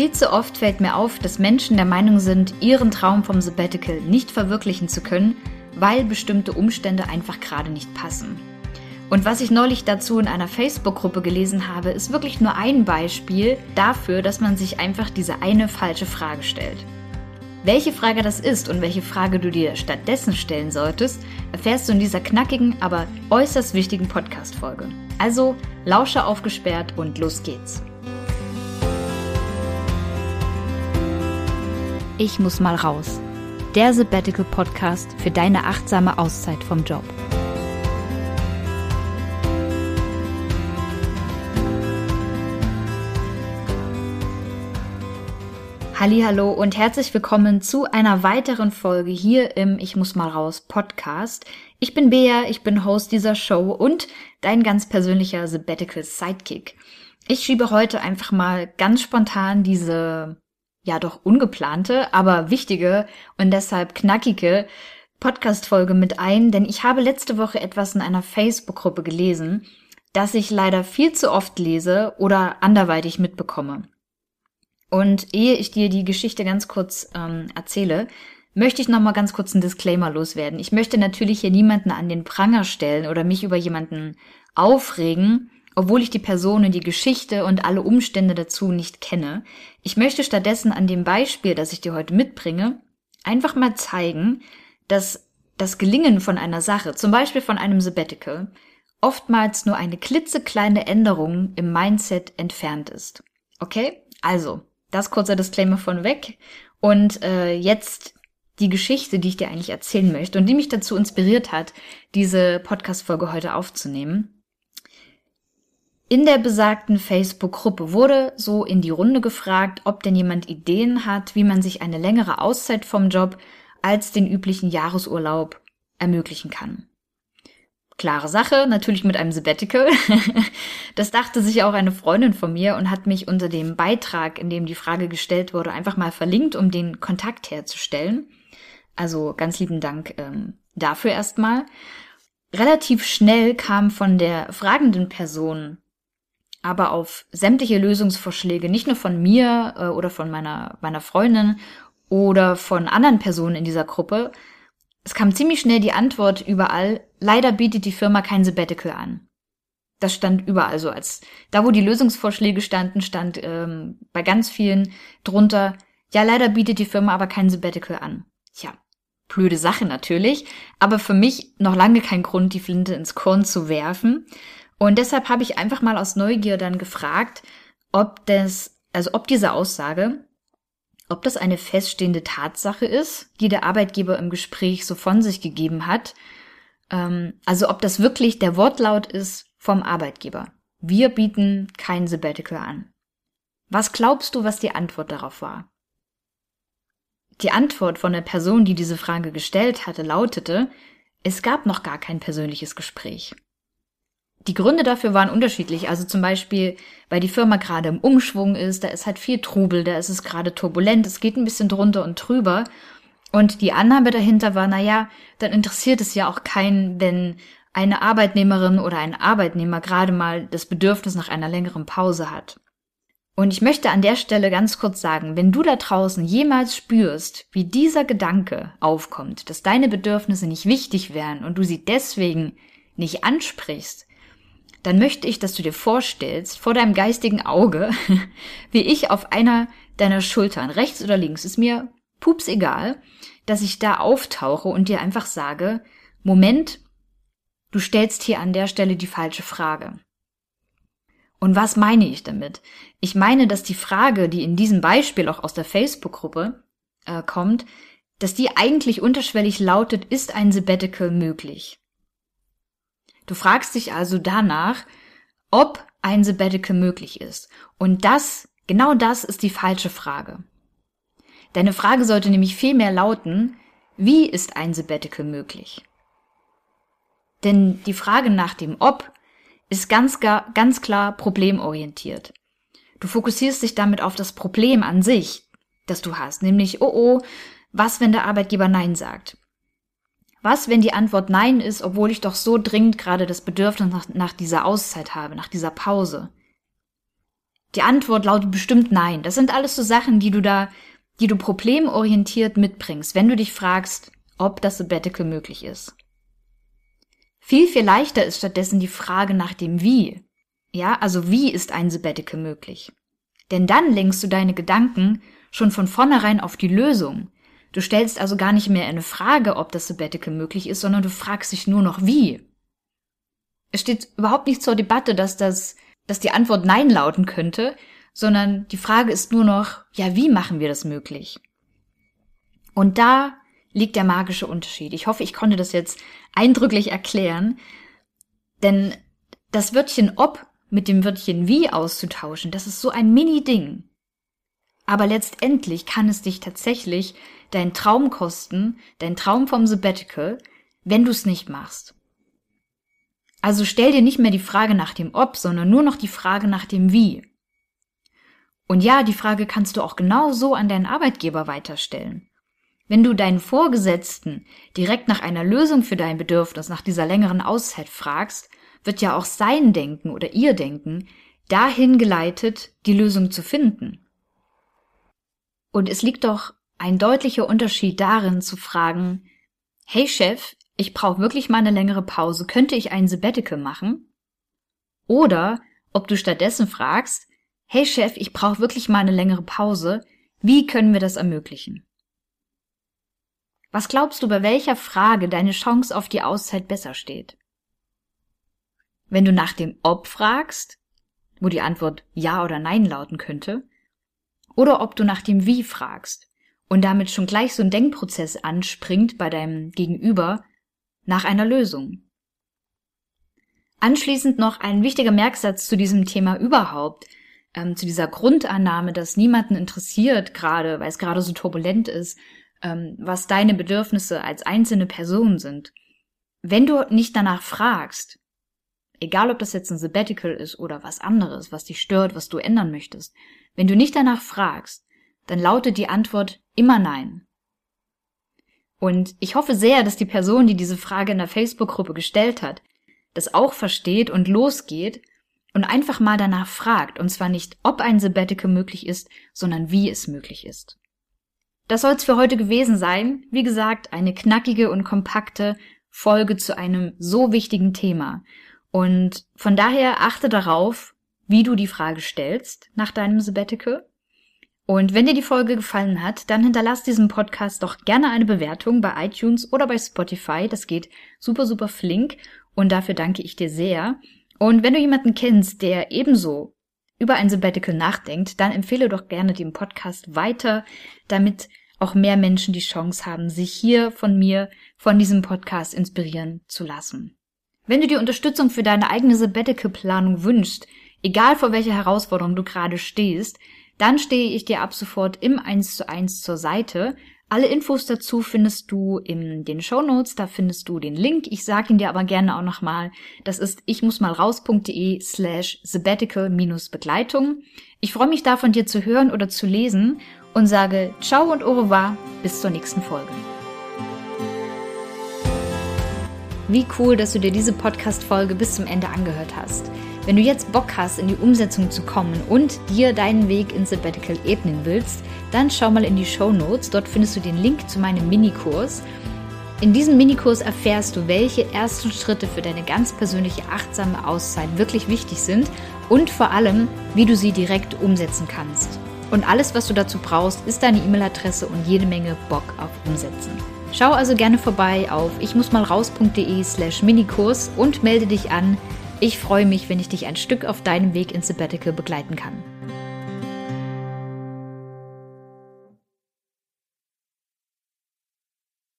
Viel zu oft fällt mir auf, dass Menschen der Meinung sind, ihren Traum vom Sabbatical nicht verwirklichen zu können, weil bestimmte Umstände einfach gerade nicht passen. Und was ich neulich dazu in einer Facebook-Gruppe gelesen habe, ist wirklich nur ein Beispiel dafür, dass man sich einfach diese eine falsche Frage stellt. Welche Frage das ist und welche Frage du dir stattdessen stellen solltest, erfährst du in dieser knackigen, aber äußerst wichtigen Podcast-Folge. Also lausche aufgesperrt und los geht's. Ich muss mal raus. Der Sabbatical Podcast für deine achtsame Auszeit vom Job. Hallo und herzlich willkommen zu einer weiteren Folge hier im Ich muss mal raus Podcast. Ich bin Bea, ich bin Host dieser Show und dein ganz persönlicher Sabbatical Sidekick. Ich schiebe heute einfach mal ganz spontan diese ja doch ungeplante, aber wichtige und deshalb knackige Podcast-Folge mit ein, denn ich habe letzte Woche etwas in einer Facebook-Gruppe gelesen, das ich leider viel zu oft lese oder anderweitig mitbekomme. Und ehe ich dir die Geschichte ganz kurz ähm, erzähle, möchte ich noch mal ganz kurz einen Disclaimer loswerden. Ich möchte natürlich hier niemanden an den Pranger stellen oder mich über jemanden aufregen, obwohl ich die Person die Geschichte und alle Umstände dazu nicht kenne. Ich möchte stattdessen an dem Beispiel, das ich dir heute mitbringe, einfach mal zeigen, dass das Gelingen von einer Sache, zum Beispiel von einem Sabbatical, oftmals nur eine klitzekleine Änderung im Mindset entfernt ist. Okay? Also, das kurzer Disclaimer von weg. Und äh, jetzt die Geschichte, die ich dir eigentlich erzählen möchte und die mich dazu inspiriert hat, diese Podcast-Folge heute aufzunehmen. In der besagten Facebook-Gruppe wurde so in die Runde gefragt, ob denn jemand Ideen hat, wie man sich eine längere Auszeit vom Job als den üblichen Jahresurlaub ermöglichen kann. Klare Sache, natürlich mit einem Sabbatical. Das dachte sich auch eine Freundin von mir und hat mich unter dem Beitrag, in dem die Frage gestellt wurde, einfach mal verlinkt, um den Kontakt herzustellen. Also ganz lieben Dank ähm, dafür erstmal. Relativ schnell kam von der fragenden Person aber auf sämtliche Lösungsvorschläge, nicht nur von mir äh, oder von meiner, meiner Freundin oder von anderen Personen in dieser Gruppe, es kam ziemlich schnell die Antwort überall, leider bietet die Firma kein Sabbatical an. Das stand überall so als, da wo die Lösungsvorschläge standen, stand ähm, bei ganz vielen drunter, ja, leider bietet die Firma aber kein Sabbatical an. Tja, blöde Sache natürlich, aber für mich noch lange kein Grund, die Flinte ins Korn zu werfen. Und deshalb habe ich einfach mal aus Neugier dann gefragt, ob das, also ob diese Aussage, ob das eine feststehende Tatsache ist, die der Arbeitgeber im Gespräch so von sich gegeben hat. Ähm, also ob das wirklich der Wortlaut ist vom Arbeitgeber. Wir bieten kein Sabbatical an. Was glaubst du, was die Antwort darauf war? Die Antwort von der Person, die diese Frage gestellt hatte, lautete, es gab noch gar kein persönliches Gespräch. Die Gründe dafür waren unterschiedlich. Also zum Beispiel, weil die Firma gerade im Umschwung ist, da ist halt viel Trubel, da ist es gerade turbulent, es geht ein bisschen drunter und drüber. Und die Annahme dahinter war, na ja, dann interessiert es ja auch keinen, wenn eine Arbeitnehmerin oder ein Arbeitnehmer gerade mal das Bedürfnis nach einer längeren Pause hat. Und ich möchte an der Stelle ganz kurz sagen, wenn du da draußen jemals spürst, wie dieser Gedanke aufkommt, dass deine Bedürfnisse nicht wichtig wären und du sie deswegen nicht ansprichst, dann möchte ich, dass du dir vorstellst, vor deinem geistigen Auge, wie ich auf einer deiner Schultern, rechts oder links, ist mir pups egal, dass ich da auftauche und dir einfach sage, Moment, du stellst hier an der Stelle die falsche Frage. Und was meine ich damit? Ich meine, dass die Frage, die in diesem Beispiel auch aus der Facebook-Gruppe äh, kommt, dass die eigentlich unterschwellig lautet, ist ein Sabbatical möglich? Du fragst dich also danach, ob ein Sabbatical möglich ist. Und das, genau das ist die falsche Frage. Deine Frage sollte nämlich vielmehr lauten, wie ist ein Sabbatical möglich? Denn die Frage nach dem Ob ist ganz, ganz klar problemorientiert. Du fokussierst dich damit auf das Problem an sich, das du hast, nämlich, oh oh, was, wenn der Arbeitgeber Nein sagt? Was, wenn die Antwort Nein ist, obwohl ich doch so dringend gerade das Bedürfnis nach, nach dieser Auszeit habe, nach dieser Pause? Die Antwort lautet bestimmt nein. Das sind alles so Sachen, die du da, die du problemorientiert mitbringst, wenn du dich fragst, ob das Sabbatical möglich ist. Viel, viel leichter ist stattdessen die Frage nach dem Wie. Ja, also wie ist ein Sabbatical möglich? Denn dann lenkst du deine Gedanken schon von vornherein auf die Lösung. Du stellst also gar nicht mehr eine Frage, ob das Sabbatical möglich ist, sondern du fragst dich nur noch wie. Es steht überhaupt nicht zur Debatte, dass das, dass die Antwort Nein lauten könnte, sondern die Frage ist nur noch, ja, wie machen wir das möglich? Und da liegt der magische Unterschied. Ich hoffe, ich konnte das jetzt eindrücklich erklären, denn das Wörtchen ob mit dem Wörtchen wie auszutauschen, das ist so ein Mini-Ding. Aber letztendlich kann es dich tatsächlich dein Traum kosten, dein Traum vom Sabbatical, wenn du es nicht machst. Also stell dir nicht mehr die Frage nach dem Ob, sondern nur noch die Frage nach dem Wie. Und ja, die Frage kannst du auch genau so an deinen Arbeitgeber weiterstellen. Wenn du deinen Vorgesetzten direkt nach einer Lösung für dein Bedürfnis nach dieser längeren Auszeit fragst, wird ja auch sein Denken oder ihr Denken dahin geleitet, die Lösung zu finden. Und es liegt doch ein deutlicher Unterschied darin zu fragen, hey Chef, ich brauche wirklich mal eine längere Pause, könnte ich ein Sabbatical machen? Oder ob du stattdessen fragst, hey Chef, ich brauche wirklich mal eine längere Pause, wie können wir das ermöglichen? Was glaubst du, bei welcher Frage deine Chance auf die Auszeit besser steht? Wenn du nach dem Ob fragst, wo die Antwort Ja oder Nein lauten könnte, oder ob du nach dem Wie fragst und damit schon gleich so ein Denkprozess anspringt bei deinem Gegenüber nach einer Lösung. Anschließend noch ein wichtiger Merksatz zu diesem Thema überhaupt, ähm, zu dieser Grundannahme, dass niemanden interessiert, gerade weil es gerade so turbulent ist, ähm, was deine Bedürfnisse als einzelne Person sind. Wenn du nicht danach fragst, egal ob das jetzt ein Sabbatical ist oder was anderes, was dich stört, was du ändern möchtest, wenn du nicht danach fragst, dann lautet die Antwort immer nein. Und ich hoffe sehr, dass die Person, die diese Frage in der Facebook-Gruppe gestellt hat, das auch versteht und losgeht und einfach mal danach fragt, und zwar nicht, ob ein Sabbatical möglich ist, sondern wie es möglich ist. Das soll es für heute gewesen sein. Wie gesagt, eine knackige und kompakte Folge zu einem so wichtigen Thema. Und von daher achte darauf, wie du die Frage stellst nach deinem Sabbatical. Und wenn dir die Folge gefallen hat, dann hinterlass diesem Podcast doch gerne eine Bewertung bei iTunes oder bei Spotify. Das geht super, super flink und dafür danke ich dir sehr. Und wenn du jemanden kennst, der ebenso über ein Sabbatical nachdenkt, dann empfehle doch gerne den Podcast weiter, damit auch mehr Menschen die Chance haben, sich hier von mir, von diesem Podcast inspirieren zu lassen. Wenn du die Unterstützung für deine eigene Sabbatical-Planung wünschst, egal vor welcher Herausforderung du gerade stehst, dann stehe ich dir ab sofort im 1 zu 1 zur Seite. Alle Infos dazu findest du in den Show Notes, da findest du den Link. Ich sage ihn dir aber gerne auch nochmal. Das ist ich muss mal raus.de slash sabbatical-begleitung. Ich freue mich da von dir zu hören oder zu lesen und sage ciao und au revoir, bis zur nächsten Folge. Wie cool, dass du dir diese Podcast-Folge bis zum Ende angehört hast. Wenn du jetzt Bock hast, in die Umsetzung zu kommen und dir deinen Weg ins Sabbatical ebnen willst, dann schau mal in die Show Notes. Dort findest du den Link zu meinem Minikurs. In diesem Minikurs erfährst du, welche ersten Schritte für deine ganz persönliche achtsame Auszeit wirklich wichtig sind und vor allem, wie du sie direkt umsetzen kannst. Und alles, was du dazu brauchst, ist deine E-Mail-Adresse und jede Menge Bock auf Umsetzen. Schau also gerne vorbei auf ich muss mal raus.de slash Minikurs und melde dich an. Ich freue mich, wenn ich dich ein Stück auf deinem Weg ins Sabbatical begleiten kann.